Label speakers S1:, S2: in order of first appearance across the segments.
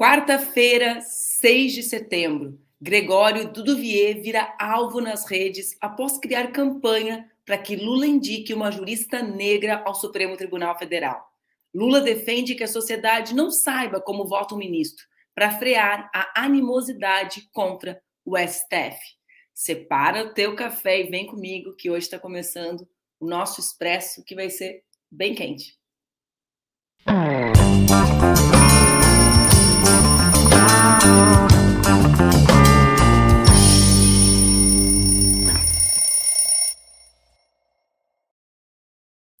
S1: Quarta-feira, 6 de setembro, Gregório Duduvier vira alvo nas redes após criar campanha para que Lula indique uma jurista negra ao Supremo Tribunal Federal. Lula defende que a sociedade não saiba como vota um ministro, para frear a animosidade contra o STF. Separa o teu café e vem comigo, que hoje está começando o nosso expresso, que vai ser bem quente.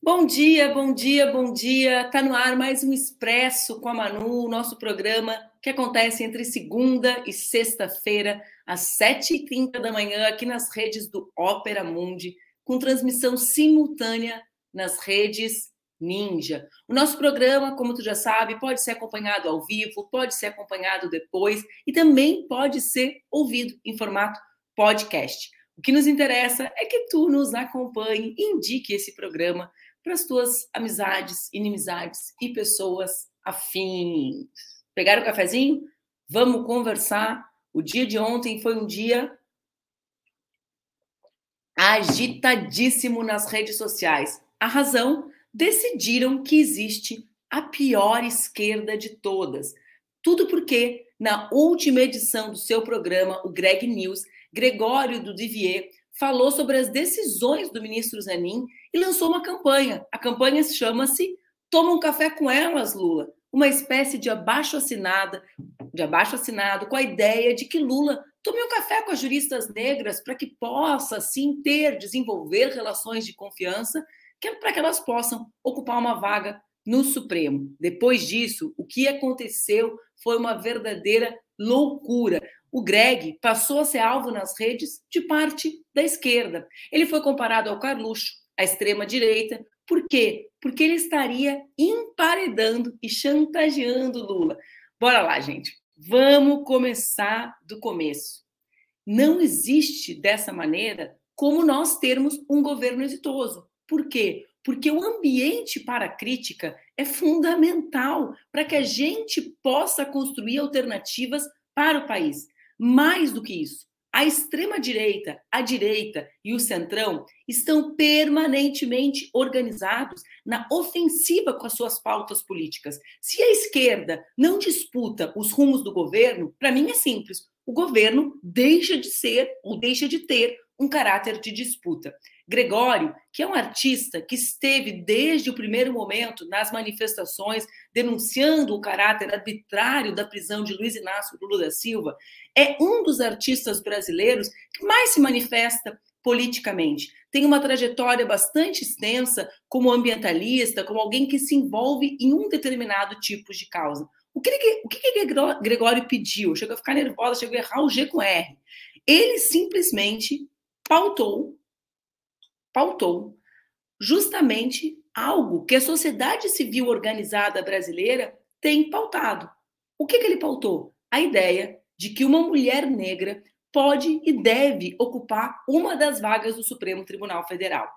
S1: Bom dia, bom dia, bom dia. Tá no ar mais um Expresso com a Manu, nosso programa que acontece entre segunda e sexta-feira, às 7h30 da manhã, aqui nas redes do Ópera Mundi, com transmissão simultânea nas redes Ninja. O nosso programa, como tu já sabe, pode ser acompanhado ao vivo, pode ser acompanhado depois e também pode ser ouvido em formato podcast. O que nos interessa é que tu nos acompanhe e indique esse programa para as tuas amizades, inimizades e pessoas afins. Pegaram o cafezinho? Vamos conversar. O dia de ontem foi um dia agitadíssimo nas redes sociais. A razão? Decidiram que existe a pior esquerda de todas. Tudo porque, na última edição do seu programa, o Greg News, Gregório do Divier falou sobre as decisões do ministro Zanin e lançou uma campanha. A campanha chama-se Toma um café com elas, Lula. Uma espécie de abaixo assinada, de abaixo assinado, com a ideia de que Lula tome um café com as juristas negras para que possa, assim, ter, desenvolver relações de confiança, para que elas possam ocupar uma vaga no Supremo. Depois disso, o que aconteceu foi uma verdadeira loucura. O Greg passou a ser alvo nas redes de parte da esquerda. Ele foi comparado ao Carluxo, à extrema-direita. Por quê? Porque ele estaria emparedando e chantageando Lula. Bora lá, gente. Vamos começar do começo. Não existe dessa maneira como nós termos um governo exitoso. Por quê? Porque o ambiente para crítica é fundamental para que a gente possa construir alternativas para o país. Mais do que isso, a extrema-direita, a direita e o centrão estão permanentemente organizados na ofensiva com as suas pautas políticas. Se a esquerda não disputa os rumos do governo, para mim é simples: o governo deixa de ser ou deixa de ter um caráter de disputa. Gregório, que é um artista que esteve desde o primeiro momento nas manifestações denunciando o caráter arbitrário da prisão de Luiz Inácio Lula da Silva, é um dos artistas brasileiros que mais se manifesta politicamente. Tem uma trajetória bastante extensa como ambientalista, como alguém que se envolve em um determinado tipo de causa. O que, o que Gregório pediu? Chegou a ficar nervosa, chegou a errar o G com R. Ele simplesmente pautou, pautou justamente algo que a sociedade civil organizada brasileira tem pautado. O que, que ele pautou? A ideia de que uma mulher negra pode e deve ocupar uma das vagas do Supremo Tribunal Federal.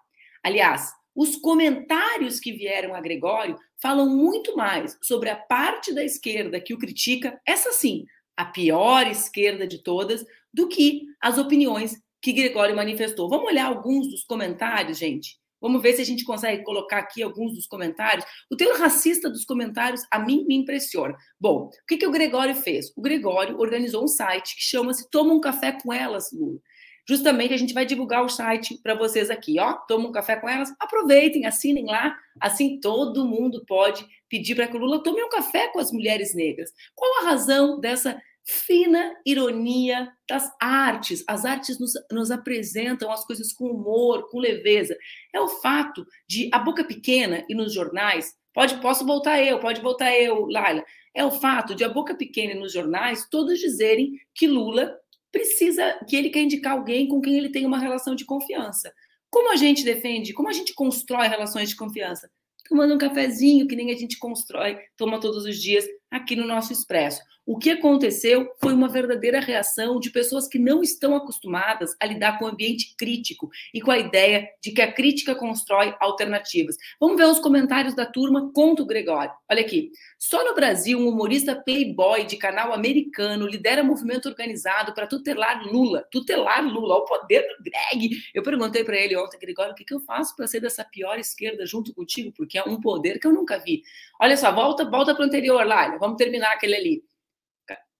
S1: Aliás, os comentários que vieram a Gregório falam muito mais sobre a parte da esquerda que o critica, essa sim, a pior esquerda de todas, do que as opiniões que Gregório manifestou. Vamos olhar alguns dos comentários, gente? Vamos ver se a gente consegue colocar aqui alguns dos comentários. O teor racista dos comentários a mim me impressiona. Bom, o que, que o Gregório fez? O Gregório organizou um site que chama-se Toma um Café com Elas, Lula. Justamente a gente vai divulgar o site para vocês aqui, ó. Toma um café com elas, aproveitem, assinem lá. Assim todo mundo pode pedir para que o Lula tome um café com as mulheres negras. Qual a razão dessa fina ironia das artes. As artes nos, nos, apresentam as coisas com humor, com leveza. É o fato de a boca pequena e nos jornais, pode posso voltar eu, pode voltar eu, Laila. É o fato de a boca pequena e nos jornais todos dizerem que Lula precisa, que ele quer indicar alguém com quem ele tem uma relação de confiança. Como a gente defende, como a gente constrói relações de confiança? Tomando um cafezinho, que nem a gente constrói, toma todos os dias aqui no nosso Expresso. O que aconteceu foi uma verdadeira reação de pessoas que não estão acostumadas a lidar com o ambiente crítico e com a ideia de que a crítica constrói alternativas. Vamos ver os comentários da turma contra o Gregório. Olha aqui. Só no Brasil, um humorista playboy de canal americano lidera movimento organizado para tutelar Lula. Tutelar Lula, o poder do Greg. Eu perguntei para ele ontem, Gregório, o que, que eu faço para ser dessa pior esquerda junto contigo? Porque é um poder que eu nunca vi. Olha só, volta, volta para o anterior lá. Vamos terminar aquele ali.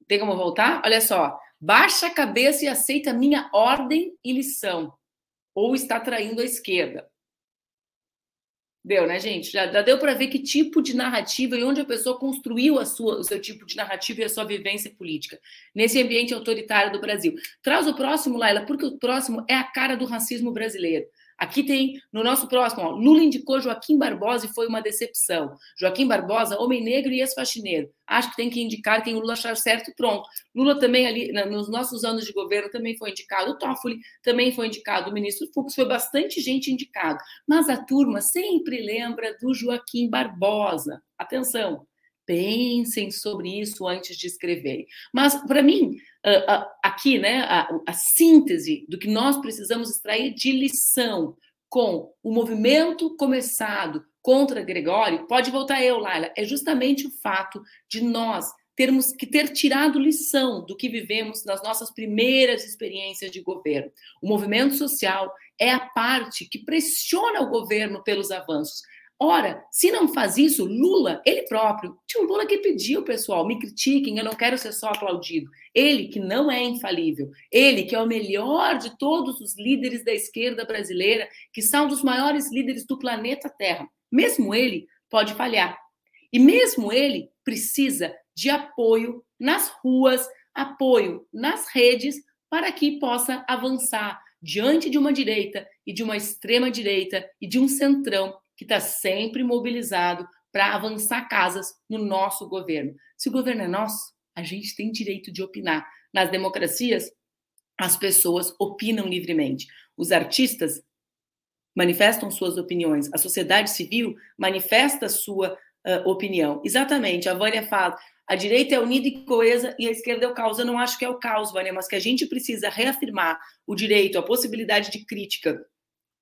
S1: Tem como voltar? Olha só. Baixa a cabeça e aceita minha ordem e lição. Ou está traindo a esquerda. Deu, né, gente? Já, já deu para ver que tipo de narrativa e onde a pessoa construiu a sua, o seu tipo de narrativa e a sua vivência política nesse ambiente autoritário do Brasil. Traz o próximo, Laila, porque o próximo é a cara do racismo brasileiro. Aqui tem, no nosso próximo, ó, Lula indicou Joaquim Barbosa e foi uma decepção. Joaquim Barbosa, homem negro e ex-faxineiro. Acho que tem que indicar quem o Lula achar certo pronto. Lula também ali, nos nossos anos de governo, também foi indicado. O Toffoli também foi indicado. O ministro Fux foi bastante gente indicado. Mas a turma sempre lembra do Joaquim Barbosa. Atenção, pensem sobre isso antes de escreverem. Mas, para mim, aqui, né, a, a síntese do que nós precisamos extrair de lição com o movimento começado contra Gregório, pode voltar eu, Laila, é justamente o fato de nós termos que ter tirado lição do que vivemos nas nossas primeiras experiências de governo. O movimento social é a parte que pressiona o governo pelos avanços. Ora, se não faz isso, Lula, ele próprio, um Lula que pediu, pessoal, me critiquem, eu não quero ser só aplaudido. Ele, que não é infalível, ele, que é o melhor de todos os líderes da esquerda brasileira, que são dos maiores líderes do planeta Terra, mesmo ele pode falhar. E mesmo ele precisa de apoio nas ruas, apoio nas redes, para que possa avançar diante de uma direita e de uma extrema direita e de um centrão que está sempre mobilizado para avançar casas no nosso governo. Se o governo é nosso, a gente tem direito de opinar. Nas democracias, as pessoas opinam livremente. Os artistas manifestam suas opiniões. A sociedade civil manifesta sua uh, opinião. Exatamente, a Vânia fala. A direita é unida e coesa e a esquerda é o caos. Eu não acho que é o caos, Vânia, mas que a gente precisa reafirmar o direito, a possibilidade de crítica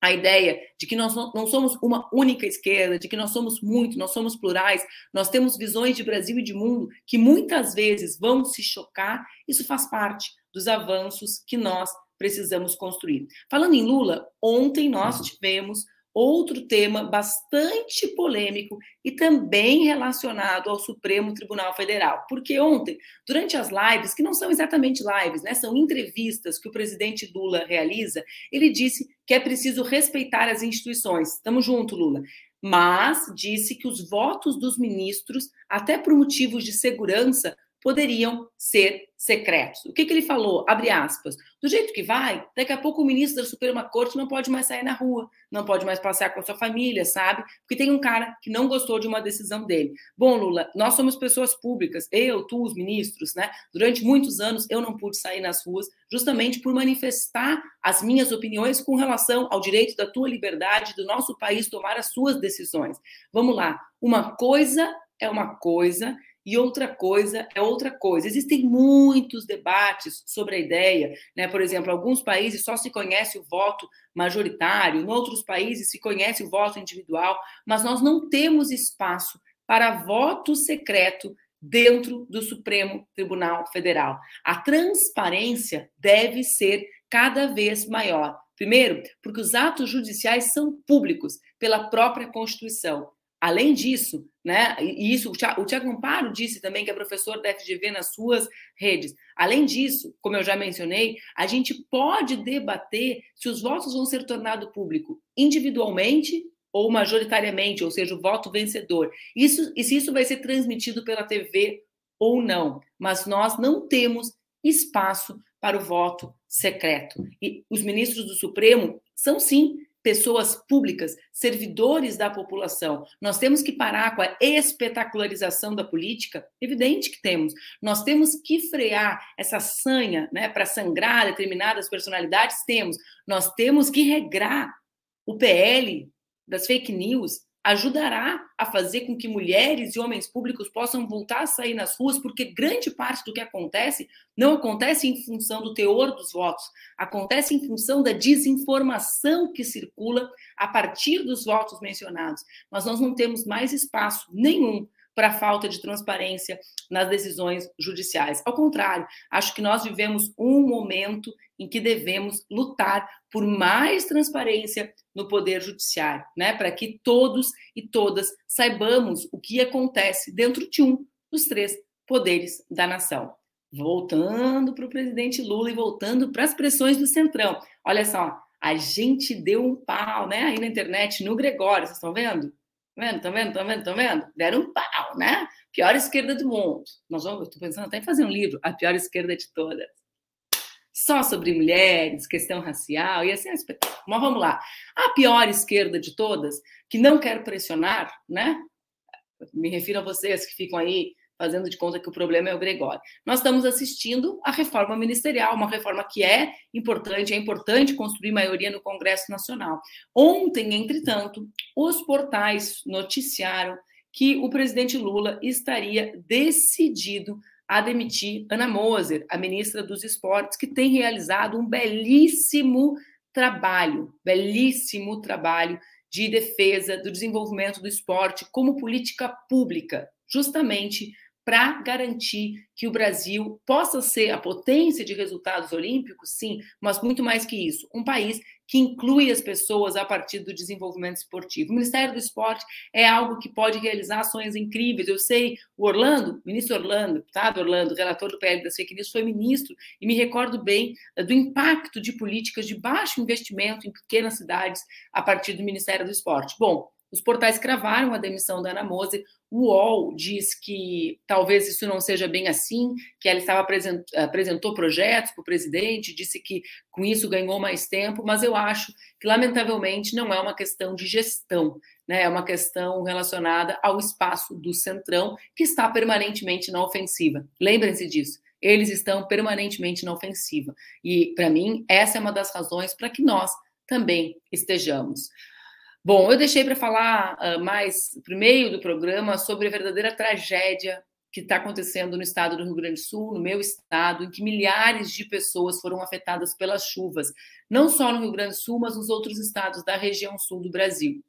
S1: a ideia de que nós não somos uma única esquerda, de que nós somos muito, nós somos plurais, nós temos visões de Brasil e de mundo que muitas vezes vão se chocar, isso faz parte dos avanços que nós precisamos construir. Falando em Lula, ontem nós uhum. tivemos outro tema bastante polêmico e também relacionado ao Supremo Tribunal Federal. Porque ontem, durante as lives, que não são exatamente lives, né, são entrevistas que o presidente Lula realiza, ele disse que é preciso respeitar as instituições. Estamos junto, Lula. Mas disse que os votos dos ministros, até por motivos de segurança, poderiam ser secretos. O que, que ele falou? Abre aspas. Do jeito que vai, daqui a pouco o ministro da Suprema Corte não pode mais sair na rua, não pode mais passear com a sua família, sabe? Porque tem um cara que não gostou de uma decisão dele. Bom, Lula, nós somos pessoas públicas, eu, tu, os ministros, né? Durante muitos anos eu não pude sair nas ruas justamente por manifestar as minhas opiniões com relação ao direito da tua liberdade, do nosso país tomar as suas decisões. Vamos lá. Uma coisa é uma coisa e outra coisa é outra coisa. Existem muitos debates sobre a ideia, né? Por exemplo, alguns países só se conhece o voto majoritário, em outros países se conhece o voto individual, mas nós não temos espaço para voto secreto dentro do Supremo Tribunal Federal. A transparência deve ser cada vez maior. Primeiro, porque os atos judiciais são públicos pela própria Constituição. Além disso, né, e isso o Tiago Amparo disse também, que é professor da FGV nas suas redes. Além disso, como eu já mencionei, a gente pode debater se os votos vão ser tornados público individualmente ou majoritariamente, ou seja, o voto vencedor. Isso, e se isso vai ser transmitido pela TV ou não. Mas nós não temos espaço para o voto secreto. E os ministros do Supremo são, sim, pessoas públicas, servidores da população. Nós temos que parar com a espetacularização da política, evidente que temos. Nós temos que frear essa sanha, né, para sangrar determinadas personalidades, temos. Nós temos que regrar o PL das fake news, ajudará a fazer com que mulheres e homens públicos possam voltar a sair nas ruas, porque grande parte do que acontece não acontece em função do teor dos votos, acontece em função da desinformação que circula a partir dos votos mencionados. Mas nós não temos mais espaço nenhum para a falta de transparência nas decisões judiciais. Ao contrário, acho que nós vivemos um momento em que devemos lutar por mais transparência no poder judiciário, né, para que todos e todas saibamos o que acontece dentro de um dos três poderes da nação. Voltando para o presidente Lula e voltando para as pressões do Centrão. Olha só, a gente deu um pau, né, aí na internet, no Gregório, vocês estão vendo? vendo? Estão vendo? Estão vendo? Estão vendo? Deram um pau, né? Pior esquerda do mundo. Nós vamos, estou pensando até em fazer um livro, A Pior Esquerda de Todas. Só sobre mulheres, questão racial, e assim é. Mas vamos lá. A pior esquerda de todas, que não quer pressionar, né? Me refiro a vocês que ficam aí fazendo de conta que o problema é o Gregório. Nós estamos assistindo à reforma ministerial, uma reforma que é importante, é importante construir maioria no Congresso Nacional. Ontem, entretanto, os portais noticiaram que o presidente Lula estaria decidido a demitir Ana Moser, a ministra dos Esportes, que tem realizado um belíssimo trabalho, belíssimo trabalho de defesa do desenvolvimento do esporte como política pública, justamente para garantir que o Brasil possa ser a potência de resultados olímpicos, sim, mas muito mais que isso, um país que inclui as pessoas a partir do desenvolvimento esportivo. O Ministério do Esporte é algo que pode realizar ações incríveis. Eu sei, o Orlando, ministro Orlando, tá, Orlando, relator do PL das fake news, foi ministro e me recordo bem eh, do impacto de políticas de baixo investimento em pequenas cidades a partir do Ministério do Esporte. Bom, os portais cravaram a demissão da Ana Mose. O UOL diz que talvez isso não seja bem assim, que ela estava apresent, apresentou projetos para o presidente, disse que com isso ganhou mais tempo, mas eu acho que, lamentavelmente, não é uma questão de gestão, né? é uma questão relacionada ao espaço do Centrão, que está permanentemente na ofensiva. Lembrem-se disso eles estão permanentemente na ofensiva. E, para mim, essa é uma das razões para que nós também estejamos. Bom, eu deixei para falar uh, mais para o meio do programa sobre a verdadeira tragédia que está acontecendo no estado do Rio Grande do Sul, no meu estado, em que milhares de pessoas foram afetadas pelas chuvas, não só no Rio Grande do Sul, mas nos outros estados da região sul do Brasil.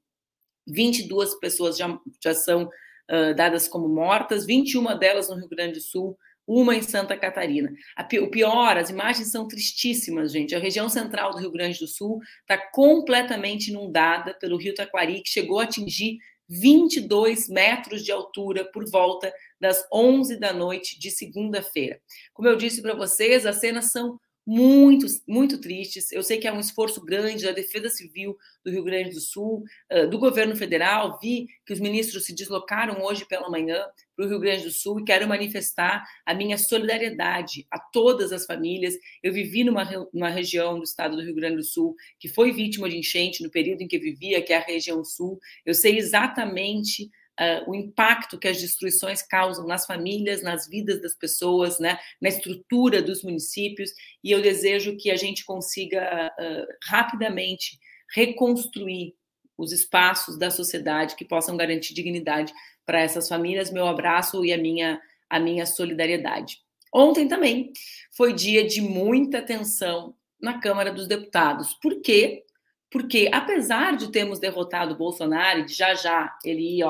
S1: 22 pessoas já, já são uh, dadas como mortas, 21 delas no Rio Grande do Sul, uma em Santa Catarina. o pior, as imagens são tristíssimas, gente. A região central do Rio Grande do Sul está completamente inundada pelo rio Taquari, que chegou a atingir 22 metros de altura por volta das 11 da noite de segunda-feira. Como eu disse para vocês, as cenas são muito, muito tristes. Eu sei que é um esforço grande da Defesa Civil do Rio Grande do Sul, do governo federal. Vi que os ministros se deslocaram hoje pela manhã para o Rio Grande do Sul e quero manifestar a minha solidariedade a todas as famílias. Eu vivi numa, numa região do estado do Rio Grande do Sul que foi vítima de enchente no período em que vivia, que é a região sul. Eu sei exatamente uh, o impacto que as destruições causam nas famílias, nas vidas das pessoas, né, na estrutura dos municípios, e eu desejo que a gente consiga uh, rapidamente reconstruir os espaços da sociedade que possam garantir dignidade para essas famílias. Meu abraço e a minha, a minha solidariedade. Ontem também foi dia de muita tensão na Câmara dos Deputados. Por quê? Porque, apesar de termos derrotado o Bolsonaro e de já já ele ir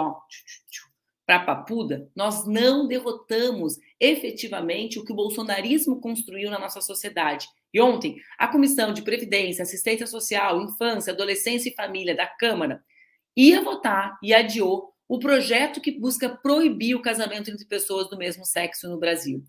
S1: para Papuda, nós não derrotamos efetivamente o que o bolsonarismo construiu na nossa sociedade. E ontem, a Comissão de Previdência, Assistência Social, Infância, Adolescência e Família da Câmara ia votar e adiou o projeto que busca proibir o casamento entre pessoas do mesmo sexo no Brasil.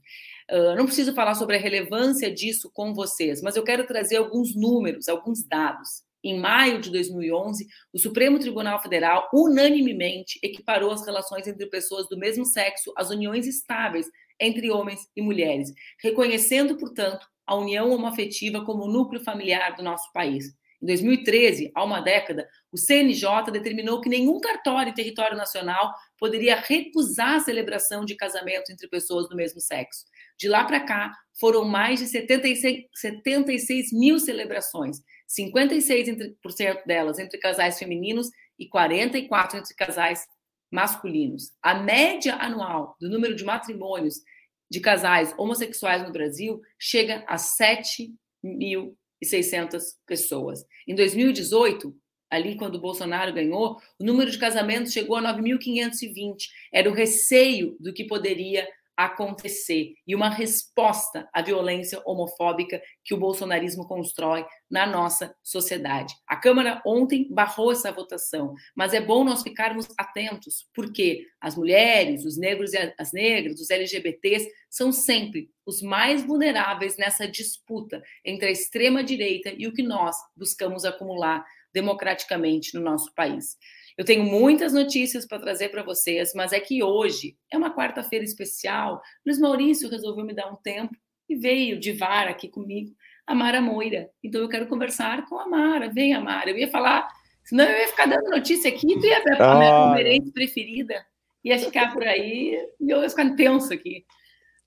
S1: Uh, não preciso falar sobre a relevância disso com vocês, mas eu quero trazer alguns números, alguns dados em maio de 2011, o Supremo Tribunal Federal unanimemente equiparou as relações entre pessoas do mesmo sexo às uniões estáveis entre homens e mulheres, reconhecendo, portanto, a união homoafetiva como núcleo familiar do nosso país. Em 2013, há uma década, o CNJ determinou que nenhum cartório em território nacional poderia recusar a celebração de casamento entre pessoas do mesmo sexo. De lá para cá, foram mais de 76, 76 mil celebrações, 56% delas entre casais femininos e 44 entre casais masculinos. A média anual do número de matrimônios de casais homossexuais no Brasil chega a 7.600 pessoas. Em 2018, ali quando o Bolsonaro ganhou, o número de casamentos chegou a 9.520. Era o receio do que poderia acontecer e uma resposta à violência homofóbica que o bolsonarismo constrói na nossa sociedade. A Câmara ontem barrou essa votação, mas é bom nós ficarmos atentos, porque as mulheres, os negros e as negras, os LGBTs são sempre os mais vulneráveis nessa disputa entre a extrema direita e o que nós buscamos acumular democraticamente no nosso país. Eu tenho muitas notícias para trazer para vocês, mas é que hoje é uma quarta-feira especial. Luiz Maurício resolveu me dar um tempo e veio de vara aqui comigo a Mara Moira. Então eu quero conversar com a Mara. Vem, Mara. Eu ia falar, senão eu ia ficar dando notícia aqui, tu ia ver a minha palmeirense preferida. Ia ficar por aí e eu ia ficar tenso aqui.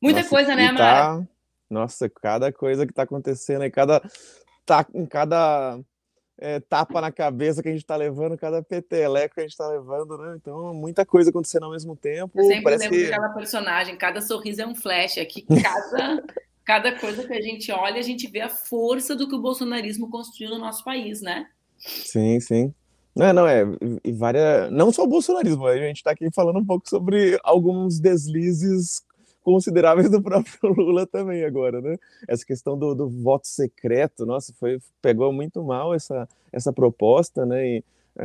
S1: Muita Nossa, coisa, né, tá... Mara?
S2: Nossa, cada coisa que está acontecendo em cada, tá, em cada é, tapa na cabeça que a gente está levando, cada peteleco que a gente está levando, né? Então, muita coisa acontecendo ao mesmo tempo.
S1: Eu sempre Parece lembro que... daquela personagem, cada sorriso é um flash. Aqui, cada, cada coisa que a gente olha, a gente vê a força do que o bolsonarismo construiu no nosso país, né?
S2: Sim, sim. Não, não, é. E várias, não só o bolsonarismo, a gente está aqui falando um pouco sobre alguns deslizes consideráveis do próprio Lula também agora, né? Essa questão do, do voto secreto, nossa, foi pegou muito mal essa, essa proposta, né? E,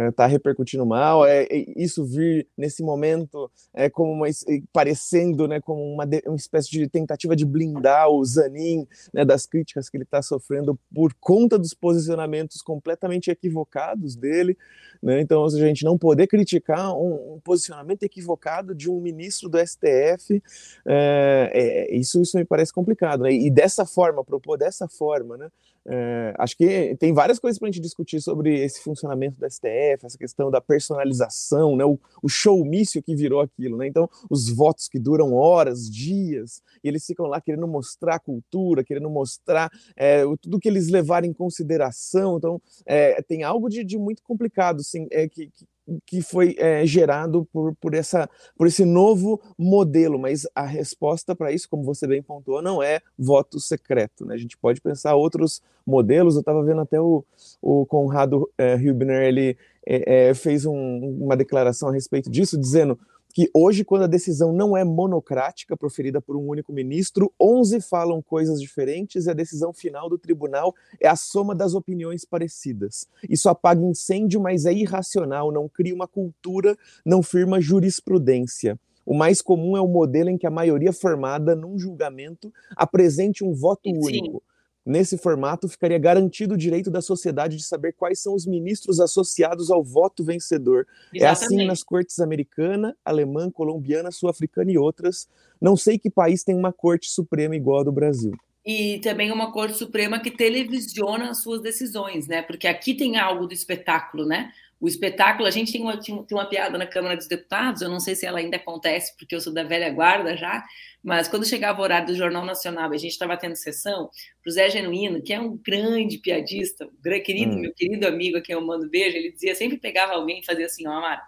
S2: está é, repercutindo mal, é, isso vir nesse momento é como uma, parecendo né, como uma, uma espécie de tentativa de blindar o Zanin né, das críticas que ele está sofrendo por conta dos posicionamentos completamente equivocados dele. Né? Então, a gente não poder criticar um, um, posicionamento equivocado de um ministro do STF, é, é, isso, isso me parece complicado. Né? E dessa forma, propor dessa forma, né? É, acho que tem várias coisas para a gente discutir sobre esse funcionamento do STF, essa questão da personalização, né, o, o showmício que virou aquilo. Né? Então, os votos que duram horas, dias, e eles ficam lá querendo mostrar a cultura, querendo mostrar é, tudo que eles levaram em consideração. Então, é, tem algo de, de muito complicado assim, é, que, que que foi é, gerado por, por, essa, por esse novo modelo, mas a resposta para isso, como você bem pontuou, não é voto secreto. Né? A gente pode pensar outros modelos. Eu estava vendo até o, o Conrado é, Hübner, ele é, é, fez um, uma declaração a respeito disso, dizendo que hoje, quando a decisão não é monocrática, proferida por um único ministro, 11 falam coisas diferentes e a decisão final do tribunal é a soma das opiniões parecidas. Isso apaga incêndio, mas é irracional, não cria uma cultura, não firma jurisprudência. O mais comum é o modelo em que a maioria formada num julgamento apresente um voto Sim. único. Nesse formato, ficaria garantido o direito da sociedade de saber quais são os ministros associados ao voto vencedor. Exatamente. É assim nas cortes americana, alemã, colombiana, sul-africana e outras. Não sei que país tem uma corte suprema igual a do Brasil.
S1: E também uma corte suprema que televisiona as suas decisões, né? Porque aqui tem algo do espetáculo, né? O espetáculo, a gente tem uma, tem uma piada na Câmara dos Deputados, eu não sei se ela ainda acontece, porque eu sou da velha guarda já, mas quando chegava o horário do Jornal Nacional e a gente estava tendo sessão, para o Zé Genuíno, que é um grande piadista, um querido, hum. meu querido amigo a quem eu mando beijo, ele dizia, sempre pegava alguém e fazia assim, ó, Amara,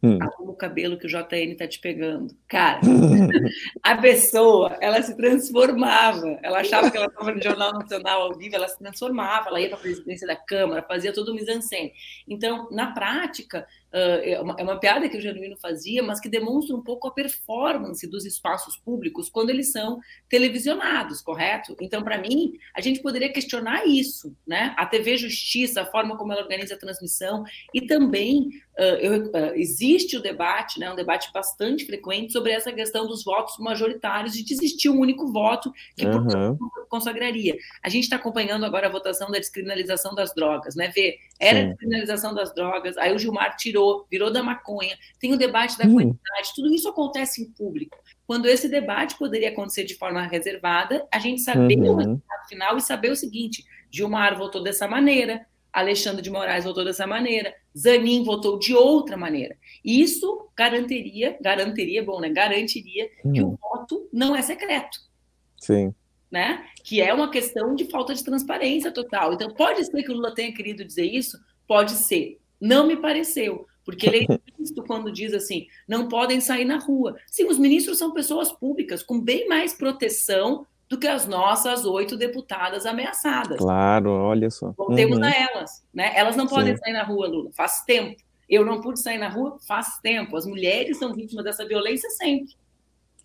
S1: Hum. Arruma o cabelo que o JN tá te pegando. Cara, a pessoa, ela se transformava. Ela achava que ela estava no Jornal Nacional ao vivo, ela se transformava, ela ia para a presidência da Câmara, fazia todo o mise-en-scène. Então, na prática, é, uma, é uma piada que o Genuíno fazia, mas que demonstra um pouco a performance dos espaços públicos quando eles são televisionados, correto? Então, para mim, a gente poderia questionar isso, né? A TV Justiça, a forma como ela organiza a transmissão, e também uh, eu, uh, existe o debate, né, um debate bastante frequente sobre essa questão dos votos majoritários e de existir um único voto que uhum. Consagraria. A gente está acompanhando agora a votação da descriminalização das drogas, né? Ver, era Sim. a descriminalização das drogas, aí o Gilmar tirou virou, da maconha, tem o debate da hum. quantidade, tudo isso acontece em público. Quando esse debate poderia acontecer de forma reservada, a gente saber uhum. o resultado final e saber o seguinte: Gilmar votou dessa maneira, Alexandre de Moraes votou dessa maneira, Zanin votou de outra maneira. Isso garantiria, garantiria, bom, né? Garantiria que o voto não é secreto.
S2: Sim.
S1: Né? Que é uma questão de falta de transparência total. Então, pode ser que o Lula tenha querido dizer isso? Pode ser Não me pareceu, porque ele é explícito quando diz assim: não podem sair na rua. Sim, os ministros são pessoas públicas com bem mais proteção do que as nossas oito deputadas ameaçadas.
S2: Claro, olha só.
S1: Voltemos uhum. a elas, né? Elas não podem Sim. sair na rua, Lula, faz tempo. Eu não pude sair na rua faz tempo. As mulheres são vítimas dessa violência sempre.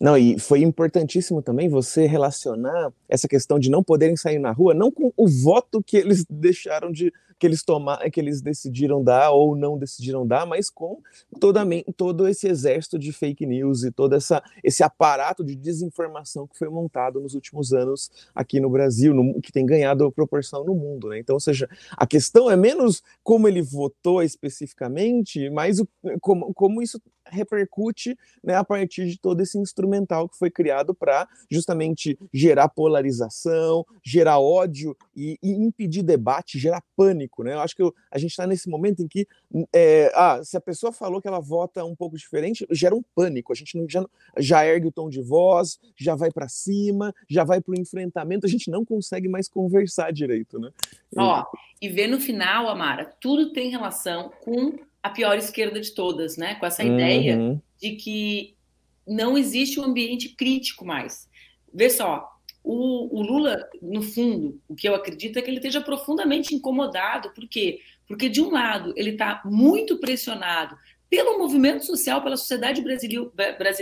S2: Não, e foi importantíssimo também você relacionar essa questão de não poderem sair na rua, não com o voto que eles deixaram de que eles tomar, que eles decidiram dar ou não decidiram dar, mas com toda, todo esse exército de fake news e todo essa, esse aparato de desinformação que foi montado nos últimos anos aqui no Brasil, no, que tem ganhado proporção no mundo. Né? Então, ou seja, a questão é menos como ele votou especificamente, mas o, como, como isso repercute né, a partir de todo esse instrumental que foi criado para justamente gerar polarização, gerar ódio e, e, impedir debate, gerar pânico. Né? Eu acho que eu, a gente está nesse momento em que é, ah, se a pessoa falou que ela vota um pouco diferente, gera um pânico. A gente não, já, já ergue o tom de voz, já vai para cima, já vai para o enfrentamento, a gente não consegue mais conversar direito. Né?
S1: Ó, e ver no final, Amara, tudo tem relação com a pior esquerda de todas, né? Com essa uhum. ideia de que não existe um ambiente crítico mais. Vê só, o, o, Lula, no fundo, o que eu acredito é que ele esteja profundamente incomodado. Por quê? Porque, de um lado, ele está muito pressionado pelo movimento social, pela sociedade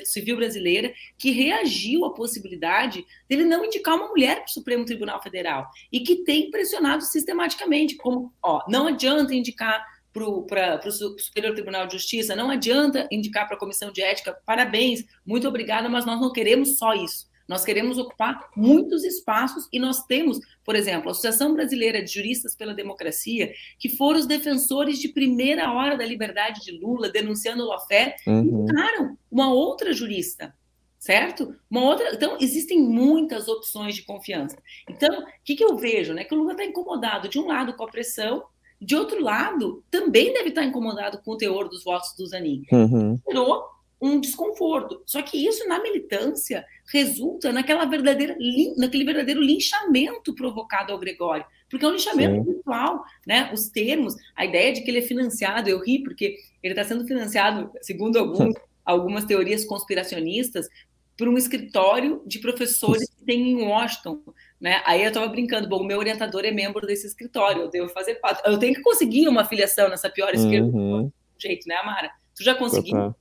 S1: civil brasileira, que reagiu à possibilidade dele não indicar uma mulher para o Supremo Tribunal Federal e que tem pressionado sistematicamente, como, ó, não adianta indicar para o Superior Tribunal de Justiça, não adianta indicar para a Comissão de Ética, parabéns, muito obrigada, mas nós não queremos só isso. Nós queremos ocupar muitos espaços e nós temos, por exemplo, a Associação Brasileira de Juristas pela Democracia, que foram os defensores de primeira hora da liberdade de Lula, denunciando o lawfare, uhum. indicaram uma outra jurista, certo? Uma outra. Então, existem muitas opções de confiança. Então, o que, que eu vejo? Né? Que o Lula está incomodado, de um lado, com a pressão de outro lado, também deve estar incomodado com o teor dos votos do Zanin. Uhum. Gerou um desconforto. Só que isso, na militância, resulta naquela verdadeira, naquele verdadeiro linchamento provocado ao Gregório. Porque é um linchamento Sim. virtual, né? Os termos, a ideia de que ele é financiado, eu ri, porque ele está sendo financiado, segundo alguns, algumas teorias conspiracionistas, por um escritório de professores que tem em Washington. Né? Aí eu estava brincando, bom, o meu orientador é membro desse escritório, eu devo fazer parte. Eu tenho que conseguir uma filiação nessa pior esquerda uhum. jeito, né, Amara? Tu já conseguiu?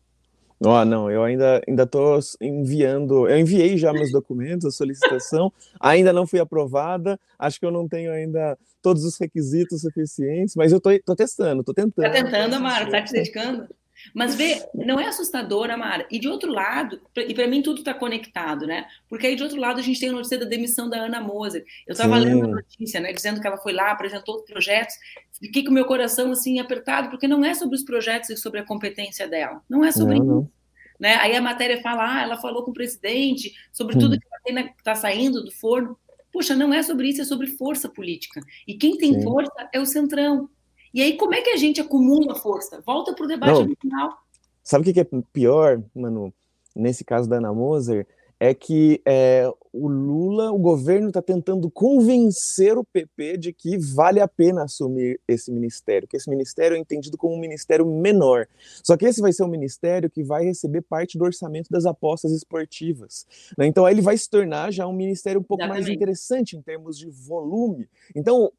S2: Oh, não, eu ainda ainda estou enviando, eu enviei já meus documentos, a solicitação, ainda não fui aprovada, acho que eu não tenho ainda todos os requisitos suficientes, mas eu estou testando, estou tentando.
S1: Está tentando, Amara, está te dedicando? Mas vê, não é assustador, Amara. E de outro lado, e para mim tudo está conectado, né? Porque aí de outro lado a gente tem a notícia da demissão da Ana Moser. Eu estava lendo a notícia, né, dizendo que ela foi lá, apresentou os projetos. Fiquei com o meu coração assim apertado, porque não é sobre os projetos e sobre a competência dela. Não é sobre não, isso. Não. Né? Aí a matéria fala, ah, ela falou com o presidente sobre tudo que está saindo do forno. Puxa, não é sobre isso, é sobre força política. E quem tem Sim. força é o Centrão. E aí, como é que a gente acumula força? Volta para o debate Não, original.
S2: Sabe o que é pior, Manu? Nesse caso da Ana Moser, é que é, o Lula, o governo está tentando convencer o PP de que vale a pena assumir esse ministério, que esse ministério é entendido como um ministério menor. Só que esse vai ser um ministério que vai receber parte do orçamento das apostas esportivas. Né? Então ele vai se tornar já um ministério um pouco Exatamente. mais interessante em termos de volume. Então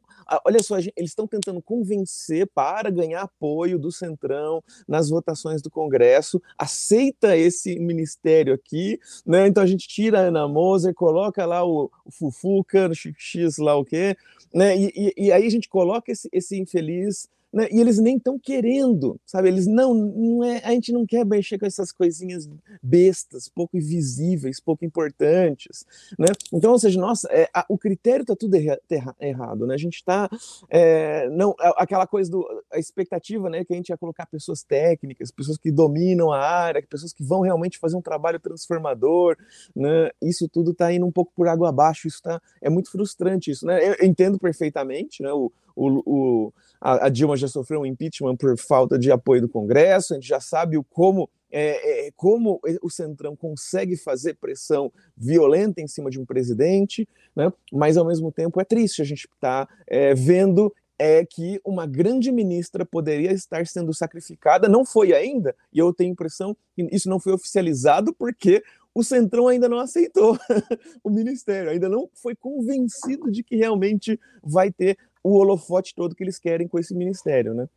S2: olha só, eles estão tentando convencer para ganhar apoio do Centrão nas votações do Congresso, aceita esse ministério aqui, né? Então a gente tira a Ana Moser, coloca lá o, o Fufuca, o X lá o quê, né? E, e, e, aí a gente coloca esse, esse infeliz né? E eles nem estão querendo, sabe? Eles não, não é, a gente não quer mexer com essas coisinhas bestas, pouco invisíveis, pouco importantes, né? Então, ou seja, nossa, é, a, o critério está tudo erra, erra, errado, né? A gente está, é, não, aquela coisa do, a expectativa, né, que a gente ia colocar pessoas técnicas, pessoas que dominam a área, pessoas que vão realmente fazer um trabalho transformador, né? Isso tudo está indo um pouco por água abaixo, isso tá, é muito frustrante isso, né? Eu entendo perfeitamente, né? O, o, o a, a, Dilma já sofreu um impeachment por falta de apoio do Congresso, a gente já sabe o como, é, é, como o Centrão consegue fazer pressão violenta em cima de um presidente, né? mas ao mesmo tempo é triste a gente estar tá, é, vendo é que uma grande ministra poderia estar sendo sacrificada, não foi ainda, e eu tenho a impressão que isso não foi oficializado porque o Centrão ainda não aceitou o ministério, ainda não foi convencido de que realmente vai ter o holofote todo que eles querem com esse ministério, né?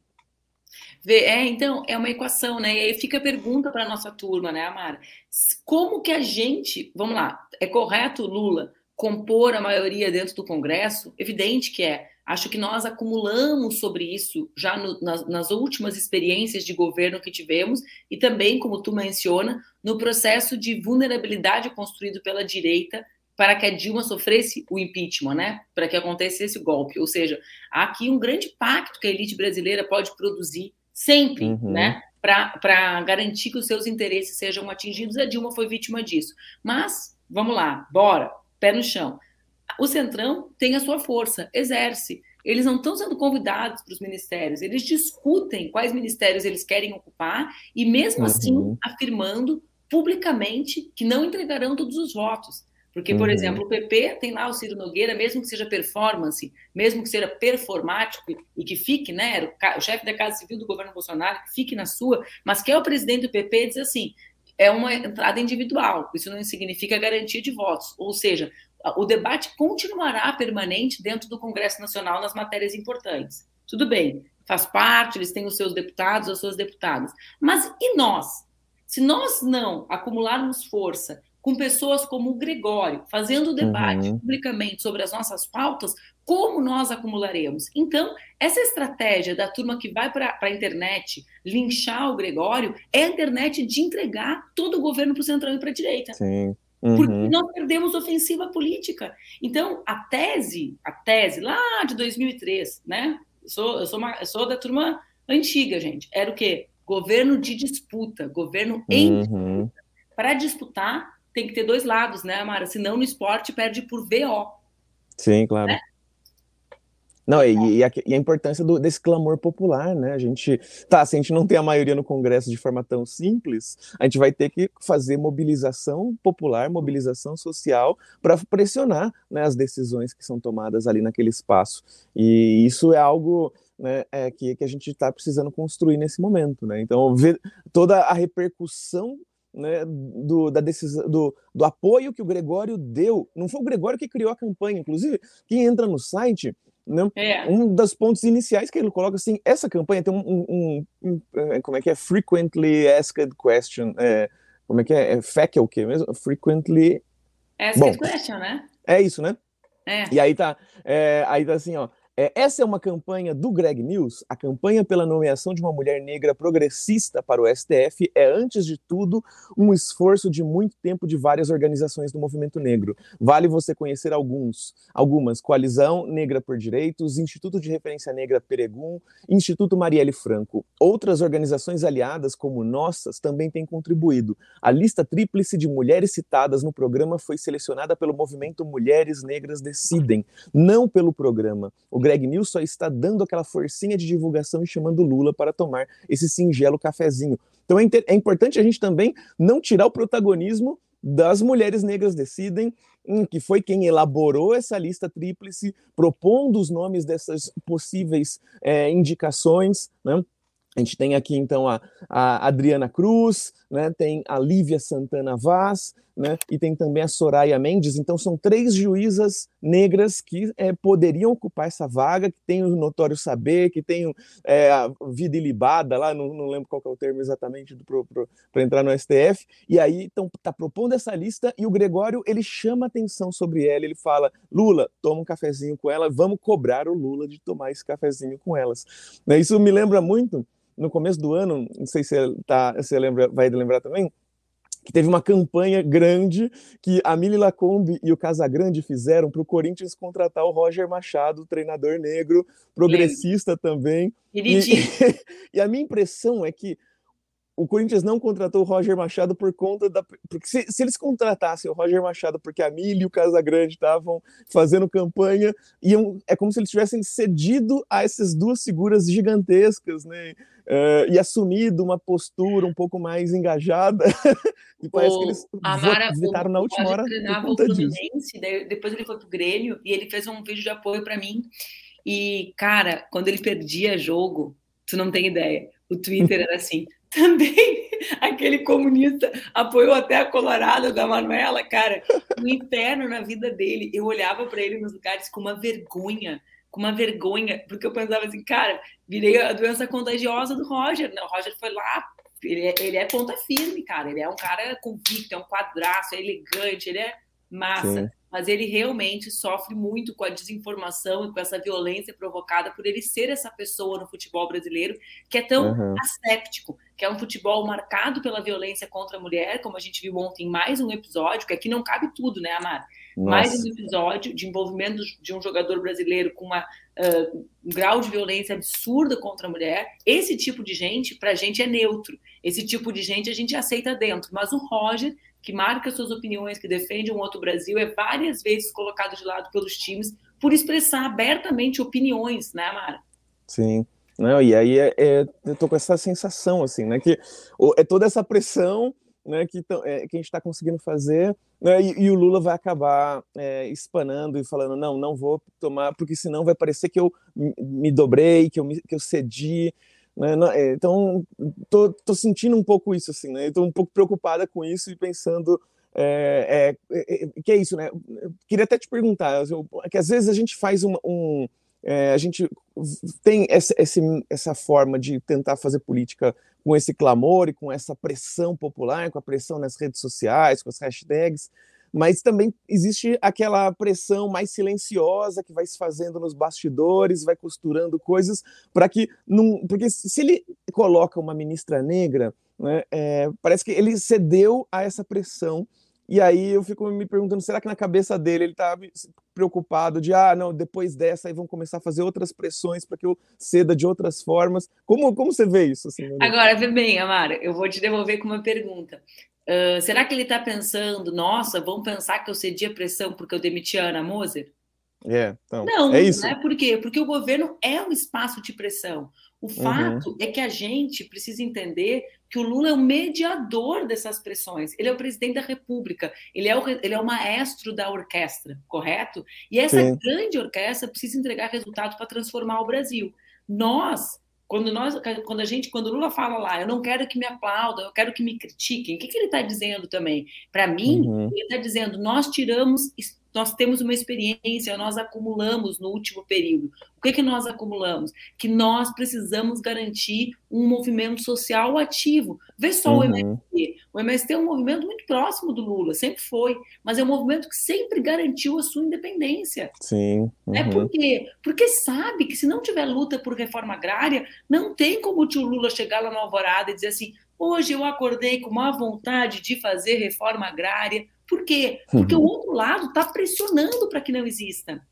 S1: É, então, é uma equação, né? E aí fica a pergunta para a nossa turma, né, Amara? Como que a gente, vamos lá, é correto, Lula, compor a maioria dentro do Congresso? Evidente que é. Acho que nós acumulamos sobre isso já no, nas, nas, últimas experiências de governo que tivemos e também, como tu menciona, no processo de vulnerabilidade construído pela direita para que a Dilma sofresse o impeachment, né? Para que acontecesse esse golpe. Ou seja, há aqui um grande pacto que a elite brasileira pode produzir sempre, uhum. né? Para garantir que os seus interesses sejam atingidos. A Dilma foi vítima disso. Mas, vamos lá, bora, pé no chão o Centrão tem a sua força, exerce. Eles não estão sendo convidados para os ministérios, eles discutem quais ministérios eles querem ocupar e, mesmo assim, uhum. assim, afirmando publicamente que não entregarão todos os votos. Porque, por uhum. exemplo, o PP tem lá o Ciro Nogueira, mesmo que seja performance, mesmo que seja performático e que fique, né, o chefe da Casa Civil do governo Bolsonaro, que fique na sua, mas que é o presidente do PP, diz assim, é uma entrada individual, isso não significa garantia de votos. Ou seja, o debate continuará permanente dentro do Congresso Nacional nas matérias importantes. Tudo bem, faz parte, eles têm os seus deputados, as suas deputadas. Mas e nós? Se nós não acumularmos força com pessoas como o Gregório, fazendo debate uhum. publicamente sobre as nossas pautas, como nós acumularemos? Então, essa estratégia da turma que vai para a internet linchar o Gregório é a internet de entregar todo o governo para o centrão e para a direita.
S2: Sim.
S1: Uhum. Porque nós perdemos ofensiva política. Então, a tese, a tese lá de 2003, né? Eu sou, eu sou, uma, eu sou da turma antiga, gente. Era o quê? Governo de disputa, governo em uhum. disputa. Para disputar, tem que ter dois lados, né, Amara? Senão no esporte perde por VO.
S2: Sim, claro. Né? Não, e, e, a, e a importância do, desse clamor popular, né? A gente, tá, se a gente não tem a maioria no Congresso de forma tão simples, a gente vai ter que fazer mobilização popular, mobilização social para pressionar né, as decisões que são tomadas ali naquele espaço. E isso é algo né, é, que, que a gente está precisando construir nesse momento, né? Então, ver toda a repercussão né, do, da decisão, do, do apoio que o Gregório deu. Não foi o Gregório que criou a campanha, inclusive, quem entra no site né? É. Um dos pontos iniciais que ele coloca assim, essa campanha tem um, um, um, é, como é que é frequently asked question, é, como é que é, é FAQ é o quê mesmo? Frequently
S1: asked Bom, question, né?
S2: É isso, né? É. E aí tá, é, aí tá assim, ó, é, essa é uma campanha do Greg News. A campanha pela nomeação de uma mulher negra progressista para o STF é, antes de tudo, um esforço de muito tempo de várias organizações do movimento negro. Vale você conhecer alguns, algumas: Coalizão Negra por Direitos, Instituto de Referência Negra Peregum, Instituto Marielle Franco. Outras organizações aliadas, como nossas, também têm contribuído. A lista tríplice de mulheres citadas no programa foi selecionada pelo movimento Mulheres Negras Decidem, não pelo programa. O Greg News só está dando aquela forcinha de divulgação e chamando Lula para tomar esse singelo cafezinho. Então é, é importante a gente também não tirar o protagonismo das mulheres negras decidem, hum, que foi quem elaborou essa lista tríplice, propondo os nomes dessas possíveis é, indicações, né? A gente tem aqui então a, a Adriana Cruz, né, tem a Lívia Santana Vaz, né, e tem também a Soraya Mendes. Então são três juízas negras que é, poderiam ocupar essa vaga, que tem o notório saber, que tem é, a vida ilibada lá, não, não, lembro qual é o termo exatamente para entrar no STF. E aí então está propondo essa lista e o Gregório ele chama atenção sobre ela, ele fala: Lula, toma um cafezinho com ela, vamos cobrar o Lula de tomar esse cafezinho com elas. Né, isso me lembra muito no começo do ano, não sei se você, tá, você lembra, vai lembrar também, que teve uma campanha grande que a Mili Lacombe e o Casagrande fizeram para o Corinthians contratar o Roger Machado, treinador negro, progressista também. E, e, a minha impressão é que o Corinthians não contratou o Roger Machado por conta da. Porque se, se eles contratassem o Roger Machado porque a Mili e o Casagrande estavam fazendo campanha, iam, é como se eles tivessem cedido a essas duas figuras gigantescas, né? Uh, e assumido uma postura um pouco mais engajada. e parece o, que eles
S1: Amara, visitaram na última hora. Conta o Fluminense, daí, depois ele foi pro Grêmio e ele fez um vídeo de apoio para mim E, cara, quando ele perdia jogo, tu não tem ideia. O Twitter era assim. Também aquele comunista apoiou até a colorada da Manuela, cara. O inferno na vida dele. Eu olhava para ele nos lugares com uma vergonha, com uma vergonha, porque eu pensava assim, cara, virei a doença contagiosa do Roger. Né? O Roger foi lá, ele é, ele é ponta firme, cara. Ele é um cara convicto, é um quadraço, é elegante, ele é massa. Sim mas ele realmente sofre muito com a desinformação e com essa violência provocada por ele ser essa pessoa no futebol brasileiro que é tão uhum. asséptico, que é um futebol marcado pela violência contra a mulher, como a gente viu ontem em mais um episódio, que aqui não cabe tudo, né, Amar? Nossa. Mais um episódio de envolvimento de um jogador brasileiro com uma, uh, um grau de violência absurda contra a mulher. Esse tipo de gente, para a gente, é neutro. Esse tipo de gente a gente aceita dentro. Mas o Roger que marca suas opiniões, que defende um outro Brasil, é várias vezes colocado de lado pelos times por expressar abertamente opiniões, né, Mara?
S2: Sim. Não, e aí é, é, eu tô com essa sensação, assim, né, que é toda essa pressão né, que, é, que a gente está conseguindo fazer, né, e, e, o Lula vai acabar é, espanando e falando, não, não vou tomar, porque senão vai parecer que eu me dobrei, que eu, me, que eu cedi, né? É, então, tô, tô sentindo um pouco isso, assim, né? Estou um pouco preocupada com isso e pensando é, é, é, que é isso, né? Eu queria até te perguntar, que às vezes a gente faz um, é, a gente tem essa, essa forma de tentar fazer política com esse clamor e com essa pressão popular, com a pressão nas redes sociais, com as hashtags, mas também existe aquela pressão mais silenciosa que vai se fazendo nos bastidores, vai costurando coisas para que não, porque se ele coloca uma ministra negra, né, é, parece que ele cedeu a essa pressão e aí eu fico me perguntando, será que na cabeça dele ele está preocupado de, ah, não, depois dessa aí vão começar a fazer outras pressões para que eu ceda de outras formas? Como, como você vê isso? Assim,
S1: Agora, vê bem, Amara, eu vou te devolver com uma pergunta. Uh, será que ele está pensando, nossa, vão pensar que eu cedi a pressão porque eu demiti a Ana Moser?
S2: É, então,
S1: não,
S2: é isso.
S1: Né? Por quê? Porque o governo é um espaço de pressão. O uhum. fato uhum. é que a gente precisa entender que o Lula é o mediador dessas pressões. Ele é o presidente da República, ele é o, ele é o maestro da orquestra, correto? E essa Sim. grande orquestra precisa entregar resultado para transformar o Brasil. Nós quando nós, quando a gente, quando Lula fala lá, eu não quero que me aplaudam, eu quero que me critiquem. O que, que ele está dizendo também? Para mim, uhum. ele está dizendo: nós tiramos nós temos uma experiência, nós acumulamos no último período. O que, que nós acumulamos? Que nós precisamos garantir um movimento social ativo. Vê só uhum. o MST. O MST é um movimento muito próximo do Lula, sempre foi, mas é um movimento que sempre garantiu a sua independência.
S2: Sim.
S1: Uhum. É por quê? Porque sabe que se não tiver luta por reforma agrária, não tem como o tio Lula chegar lá na Alvorada e dizer assim: hoje eu acordei com uma vontade de fazer reforma agrária por quê? Porque uhum. o outro lado está pressionando para que não exista.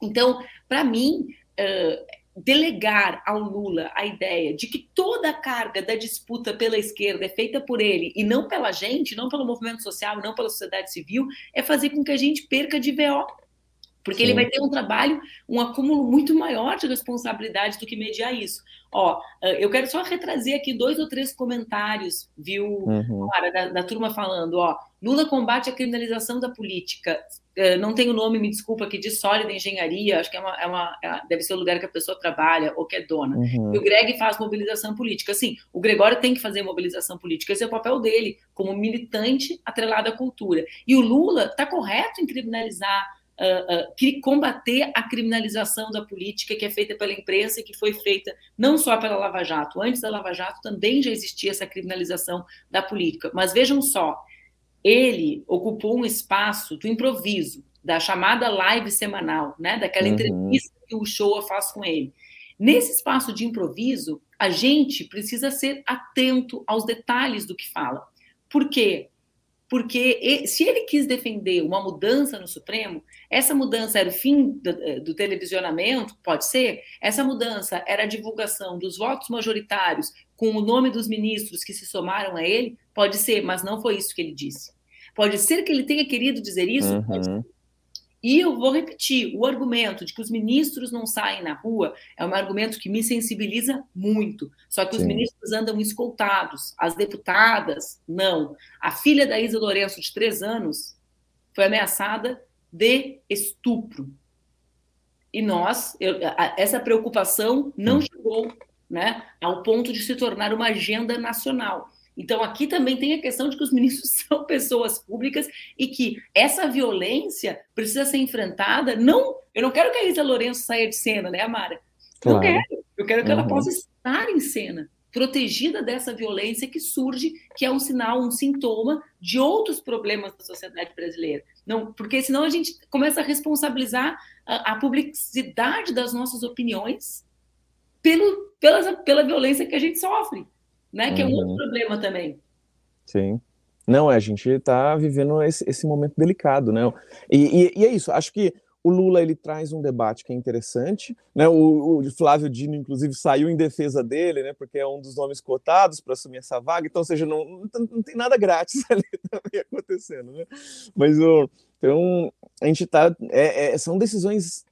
S1: Então, para mim, uh, delegar ao Lula a ideia de que toda a carga da disputa pela esquerda é feita por ele e não pela gente, não pelo movimento social, não pela sociedade civil, é fazer com que a gente perca de VO. Porque Sim. ele vai ter um trabalho, um acúmulo muito maior de responsabilidades do que mediar isso. Ó, eu quero só retrazer aqui dois ou três comentários, viu, uhum. cara, da, da, turma falando, ó, Lula combate a criminalização da política. Não tem o nome, me desculpa, aqui de sólida engenharia, acho que é uma, é uma é, deve ser o lugar que a pessoa trabalha ou que é dona. Uhum. E o Greg faz mobilização política. Sim, o Gregório tem que fazer mobilização política, esse é o papel dele, como militante atrelado à cultura. E o Lula está correto em criminalizar uh, uh, combater a criminalização da política que é feita pela imprensa e que foi feita não só pela Lava Jato. Antes da Lava Jato também já existia essa criminalização da política. Mas vejam só, ele ocupou um espaço do improviso, da chamada live semanal, né? daquela uhum. entrevista que o show faz com ele. Nesse espaço de improviso, a gente precisa ser atento aos detalhes do que fala. Por quê? Porque se ele quis defender uma mudança no Supremo, essa mudança era o fim do, eh, do, televisionamento, pode ser? Essa mudança era a divulgação dos votos majoritários com o nome dos ministros que se somaram a ele? Pode ser, mas não foi isso que ele disse. Pode ser que ele tenha querido dizer isso? Uhum. E eu vou repetir: o argumento de que os ministros não saem na rua é um argumento que me sensibiliza muito. Só que Sim. os ministros andam escoltados, as deputadas, não. A filha da Isa Lourenço, de três anos, foi ameaçada de estupro. e nós, eu, essa preocupação não hum. chegou né, ao ponto de se tornar uma agenda nacional. Então, aqui também tem a questão de que os ministros são pessoas públicas e que essa violência precisa ser enfrentada. Não, eu não quero que a Isa Lourenço saia de cena, né, Amara? Claro. Não quero. Eu quero que uhum. ela possa estar em cena, protegida dessa violência que surge, que é um sinal, um sintoma de outros problemas da sociedade brasileira. Não, porque senão a gente começa a responsabilizar a, a publicidade das nossas opiniões pelo, pela, pela violência que a gente sofre né? Que uhum. é um outro uhum. problema também.
S2: Sim. Não, a gente está vivendo esse, esse, momento delicado, né? E, e, e, é isso, acho que o Lula ele traz um debate que é interessante, né? O, o, Flávio Dino, inclusive, saiu em defesa dele, né? Porque é um dos nomes cotados para assumir essa vaga, então, ou seja, não, não, não, tem nada grátis ali também acontecendo, né? Mas o, então a gente está, é, é, são decisões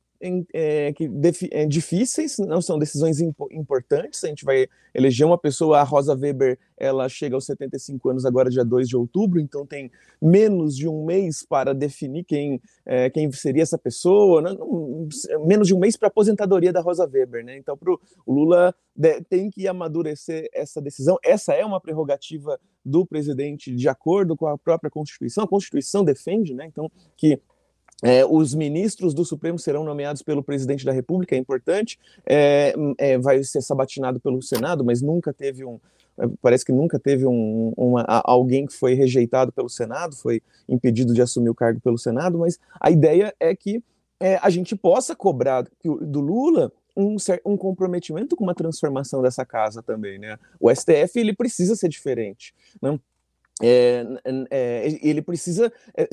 S2: é, que é, difíceis, não são decisões impo importantes. A gente vai eleger uma pessoa, a Rosa Weber, ela chega aos 75 anos agora, dia 2 de outubro, então tem menos de um mês para definir quem, é, quem seria essa pessoa, né? menos de um mês para a aposentadoria da Rosa Weber. Né? Então, pro, o Lula tem que amadurecer essa decisão. Essa é uma prerrogativa do presidente de acordo com a própria Constituição. A Constituição defende, né? então, que é, os ministros do Supremo serão nomeados pelo presidente da República, é importante. É, é, vai ser sabatinado pelo Senado, mas nunca teve um. É, parece que nunca teve um, uma, alguém que foi rejeitado pelo Senado, foi impedido de assumir o cargo pelo Senado, mas a ideia é que é, a gente possa cobrar do Lula um, um, comprometimento com uma transformação dessa casa também, né? O STF ele precisa ser diferente, né? É, é, ele precisa é,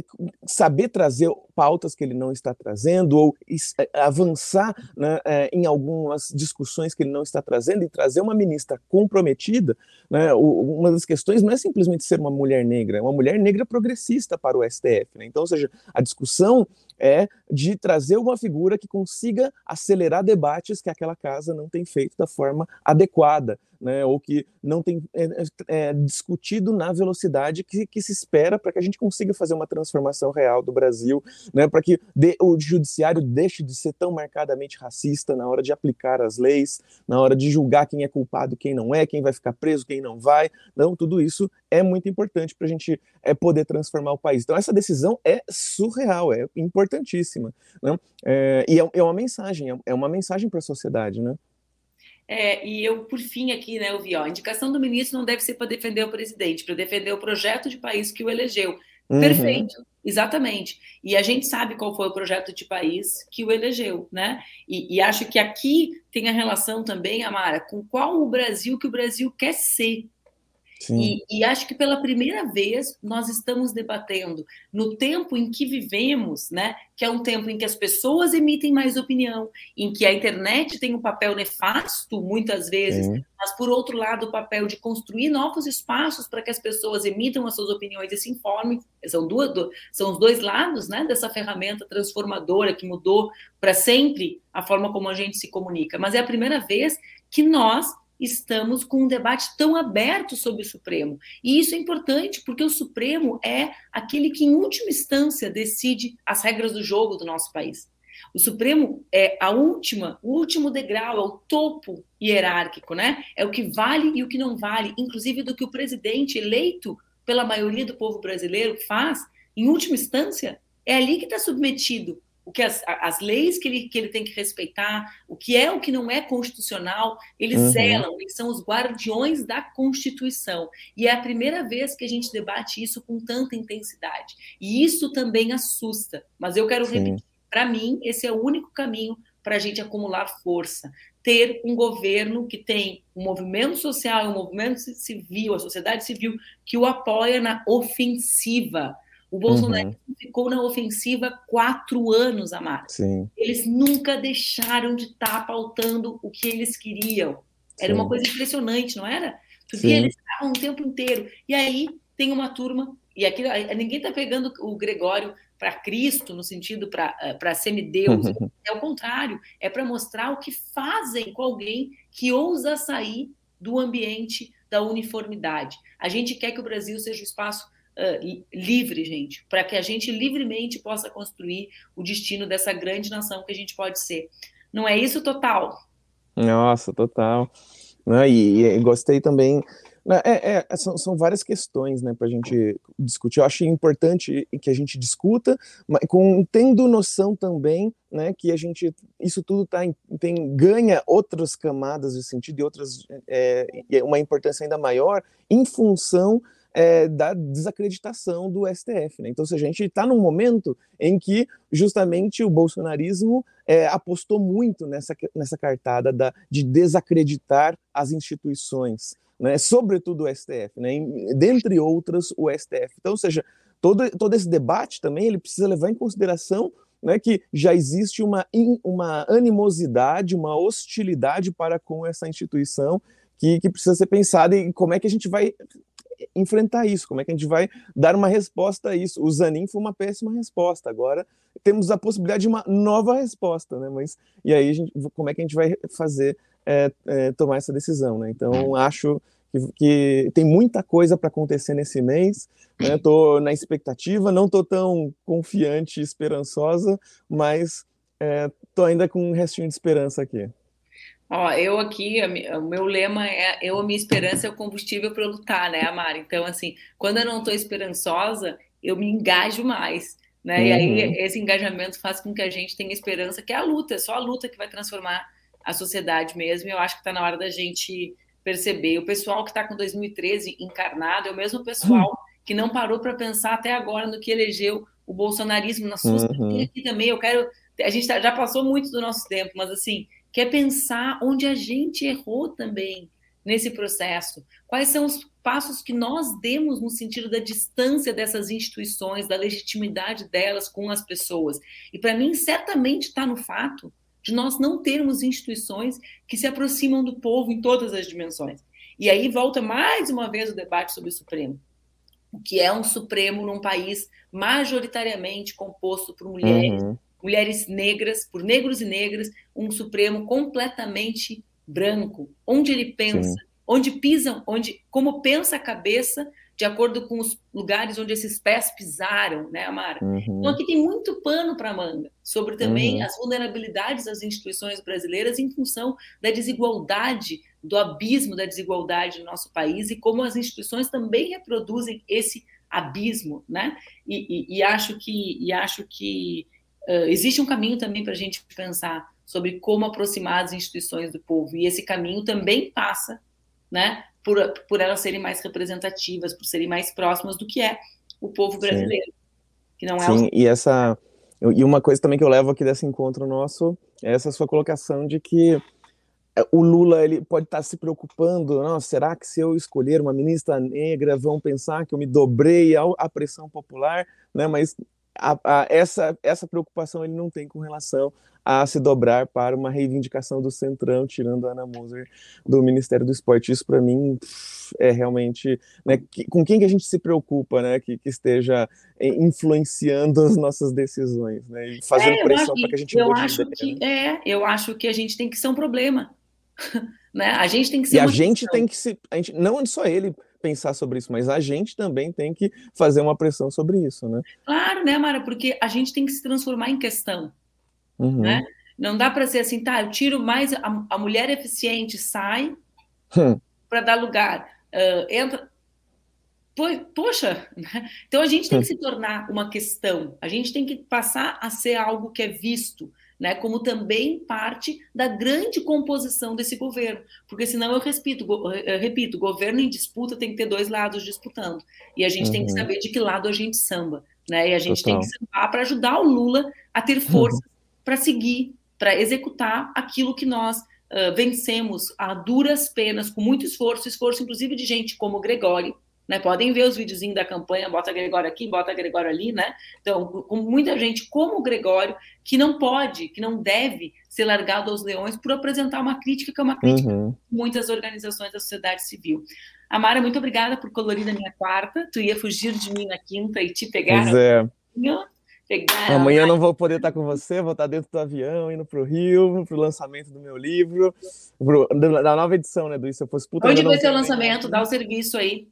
S2: saber trazer pautas que ele não está trazendo ou é, avançar né, é, em algumas discussões que ele não está trazendo e trazer uma ministra comprometida. Né, uma das questões não é simplesmente ser uma mulher negra, é uma mulher negra progressista para o STF. Né? Então, ou seja, a discussão é de trazer uma figura que consiga acelerar debates que aquela casa não tem feito da forma adequada né, ou que não tem é, é, é, discutido na velocidade que, que se espera para que a gente consiga fazer uma transformação real do Brasil, né, para que de, o judiciário deixe de ser tão marcadamente racista na hora de aplicar as leis, na hora de julgar quem é culpado, quem não é, quem vai ficar preso, quem não vai. Não, tudo isso é muito importante para a gente é, poder transformar o país. Então, essa decisão é surreal, é importantíssima. Né? É, e é, é uma mensagem, é, é uma mensagem para a sociedade, né?
S1: É, e eu, por fim, aqui, né, eu vi, ó, a indicação do ministro não deve ser para defender o presidente, para defender o projeto de país que o elegeu. Uhum. Perfeito, exatamente. E a gente sabe qual foi o projeto de país que o elegeu, né? E, e acho que aqui tem a relação também, Amara, com qual o Brasil que o Brasil quer ser, e, e, acho que pela primeira vez nós estamos debatendo no tempo em que vivemos, né, que é um tempo em que as pessoas emitem mais opinião, em que a internet tem um papel nefasto muitas vezes, Sim. mas por outro lado o papel de construir novos espaços para que as pessoas emitam as suas opiniões e se informem. São, duas, são os dois lados né, dessa ferramenta transformadora que mudou para sempre a forma como a gente se comunica. Mas é a primeira vez que nós estamos com um debate tão aberto sobre o Supremo. E isso é importante, porque o Supremo é aquele que, em última instância, decide as regras do jogo do nosso país. O Supremo é a última, o último degrau, é o topo hierárquico, né? É o que vale e o que não vale, inclusive do que o presidente eleito pela maioria do povo brasileiro faz, em última instância, é ali que está submetido o que as, as leis que ele, que ele tem que respeitar, o que é o que não é constitucional, eles uhum. zelam, eles são os guardiões da Constituição. E é a primeira vez que a gente debate isso com tanta intensidade. E isso também assusta. Mas eu quero Sim. repetir: para mim, esse é o único caminho para a gente acumular força. Ter um governo que tem um movimento social, um movimento civil, a sociedade civil, que o apoia na ofensiva o Bolsonaro uhum. ficou na ofensiva quatro anos, Amar. Sim. Eles nunca deixaram de estar tá pautando o que eles queriam. Era Sim. uma coisa impressionante, não era? Tu via, eles estavam o tempo inteiro. E aí tem uma turma, e aqui ninguém está pegando o Gregório para Cristo, no sentido para eh, semideus. Uhum. É o contrário, é para mostrar o que fazem com alguém que ousa sair do ambiente da uniformidade. A gente quer que o Brasil seja um espaço uh, livre, gente, para que a gente livremente possa construir o destino dessa grande nação que a gente pode ser. Não é isso, total?
S2: Nossa, total. Né? E, e, gostei também. Né, é, é, são, são, várias questões né, para a gente discutir. Eu acho importante que a gente discuta, mas com, tendo noção também né, que a gente isso tudo tá, tem, ganha outras camadas de sentido e outras é, uma importância ainda maior em função é, da desacreditação do STF. Né? Então, se a gente está num momento em que justamente o bolsonarismo é, apostou muito nessa, nessa cartada da, de desacreditar as instituições, né? sobretudo o STF, né? dentre outras o STF. Então, ou seja, todo, todo esse debate também ele precisa levar em consideração né, que já existe uma, uma animosidade, uma hostilidade para com essa instituição que, que, precisa ser pensada e como é que a gente vai enfrentar isso, como é que a gente vai dar uma resposta a isso. O Zanin foi uma péssima resposta, agora temos a possibilidade de uma nova resposta, né? Mas e aí, gente, como é que a gente vai fazer é, é, tomar essa decisão, né? Então, acho que, que tem muita coisa para acontecer nesse mês, né? Tô na expectativa, não tô tão confiante e esperançosa, mas é, tô ainda com um restinho de esperança aqui.
S1: Ó, eu aqui, o meu lema é eu, a minha esperança é o combustível para lutar, né, Amara? Então, assim, quando eu não estou esperançosa, eu me engajo mais, né? Uhum. E aí uhum. esse engajamento faz com que a gente tenha esperança, que é a luta, é só a luta que vai transformar a sociedade mesmo. E eu acho que está na hora da gente perceber. O pessoal que está com 2013 encarnado é o mesmo pessoal uhum. que não parou para pensar até agora no que elegeu o bolsonarismo na sua uhum. aqui também. Eu quero. A gente tá, já passou muito do nosso tempo, mas assim que é pensar onde a gente errou também nesse processo. Quais são os passos que nós demos no sentido da distância dessas instituições, da legitimidade delas com as pessoas. E para mim, certamente está no fato de nós não termos instituições que se aproximam do povo em todas as dimensões. E aí volta mais uma vez o debate sobre o Supremo. O que é um Supremo num país majoritariamente composto por mulheres, uhum mulheres negras, por negros e negras, um Supremo completamente branco, onde ele pensa, Sim. onde pisam, onde como pensa a cabeça, de acordo com os lugares onde esses pés pisaram, né, Amara? Uhum. Então aqui tem muito pano para manga sobre também uhum. as vulnerabilidades das instituições brasileiras em função da desigualdade, do abismo da desigualdade no nosso país e como as instituições também reproduzem esse abismo, né? E, e, e acho que e acho que Uh, existe um caminho também para a gente pensar sobre como aproximar as instituições do povo, e esse caminho também passa né, por, por elas serem mais representativas, por serem mais próximas do que é o povo brasileiro. Sim.
S2: Que não é Sim, o... e essa. E uma coisa também que eu levo aqui desse encontro nosso é essa sua colocação de que é, o Lula ele pode estar se preocupando, não, será que se eu escolher uma ministra negra vão pensar que eu me dobrei à pressão popular, né? Mas a, a, essa, essa preocupação ele não tem com relação a se dobrar para uma reivindicação do Centrão, tirando a Ana Moser do Ministério do Esporte. Isso, para mim, é realmente... Né, que, com quem que a gente se preocupa, né, que, que esteja é, influenciando as nossas decisões, né, e fazendo é, pressão para que a gente
S1: eu acho que É, eu acho que a gente tem que ser um problema. né? A gente tem que ser
S2: E a gente questão. tem que se... A gente, não só ele pensar sobre isso, mas a gente também tem que fazer uma pressão sobre isso, né?
S1: Claro, né, Mara? Porque a gente tem que se transformar em questão, uhum. né? Não dá para ser assim, tá? Eu tiro mais a, a mulher eficiente sai hum. para dar lugar, uh, entra. Poxa, né? então a gente tem que hum. se tornar uma questão, a gente tem que passar a ser algo que é visto, né, como também parte da grande composição desse governo. Porque senão eu repito, eu repito, governo em disputa tem que ter dois lados disputando. E a gente uhum. tem que uhum. saber de que lado a gente samba. Né? E a gente Total. tem que sambar para ajudar o Lula a ter força uhum. Para seguir, para executar aquilo que nós uh, vencemos a duras penas, com muito esforço, esforço inclusive de gente como o Gregório, né? Podem ver os videozinhos da campanha, bota Gregório aqui, bota Gregório ali, né? Então, com muita gente como o Gregório, que não pode, que não deve ser largado aos leões por apresentar uma crítica, que é uma crítica uhum. de muitas organizações da sociedade civil. Amara, muito obrigada por colorir a minha quarta. Tu ia fugir de mim na quinta e te pegar.
S2: Pois é. Amanhã não vou poder estar com você, vou estar dentro do avião, indo para o Rio, para o lançamento do meu livro, pro, da nova edição, né, do Isso Eu Fosse
S1: Puta. Onde vai ser o lançamento? Dá o serviço aí.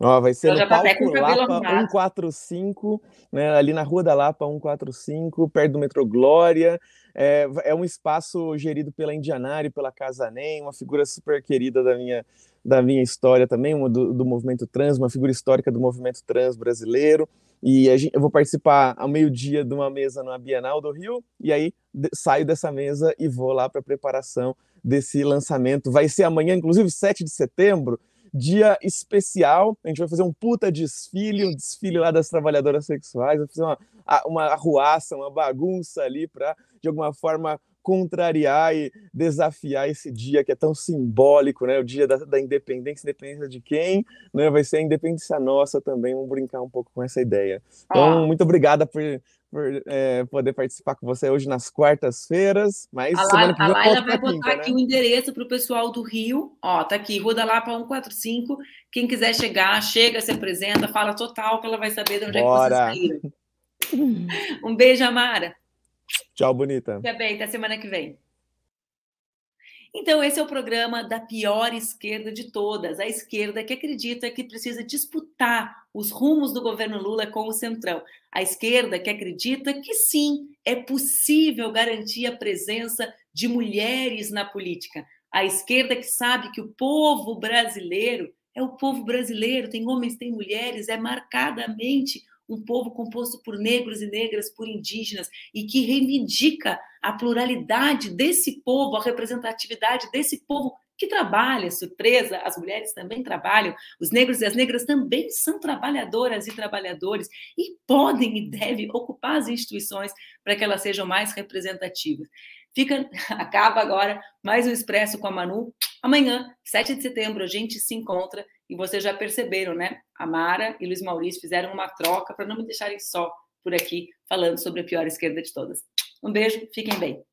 S2: Ó, vai ser então, no tá Palco Lapa 145, né, ali na Rua da Lapa 145, perto do metrô Glória. É, é um espaço gerido pela Indianari, pela Casa Nem, uma figura super querida da minha, da minha história também, uma do, do movimento trans, uma figura histórica do movimento trans brasileiro. E gente, eu vou participar ao meio-dia de uma mesa na Bienal do Rio, e aí de, saio dessa mesa e vou lá para a preparação desse lançamento. Vai ser amanhã, inclusive 7 de setembro, dia especial. A gente vai fazer um puta desfile, um desfile lá das trabalhadoras sexuais, vai fazer uma, uma arruaça, uma bagunça ali para, de alguma forma, contrariar e desafiar esse dia que é tão simbólico, né? O dia da, da independência, independência de quem, né? Vai ser a independência nossa também. Vamos brincar um pouco com essa ideia. Então, ah. muito obrigada por, por é, poder participar com você hoje nas quartas-feiras. Mas
S1: a semana que vem a Laila vai botar quinta, aqui né? o endereço para o pessoal do Rio. Ó, tá aqui, Rua da Lapa 145. Quem quiser chegar, chega, se apresenta, fala total, que ela vai saber de onde Bora. é que vocês saíram. Um beijo, Amara.
S2: Tchau, bonita.
S1: Fica bem, até semana que vem. Então, esse é o programa da pior esquerda de todas, a esquerda que acredita que precisa disputar os rumos do governo Lula com o Centrão. A esquerda que acredita que sim, é possível garantir a presença de mulheres na política. A esquerda que sabe que o povo brasileiro é o povo brasileiro, tem homens, tem mulheres, é marcadamente um povo composto por negros e negras, por indígenas, e que reivindica a pluralidade desse povo, a representatividade desse povo que trabalha, surpresa, as mulheres também trabalham, os negros e as negras também são trabalhadoras e trabalhadores e podem e devem ocupar as instituições para que elas sejam mais representativas. Fica, acaba agora mais um Expresso com a Manu. Amanhã, 7 de setembro, a gente se encontra e vocês já perceberam, né? A Mara e Luiz Maurício fizeram uma troca para não me deixarem só por aqui falando sobre a pior esquerda de todas. Um beijo, fiquem bem.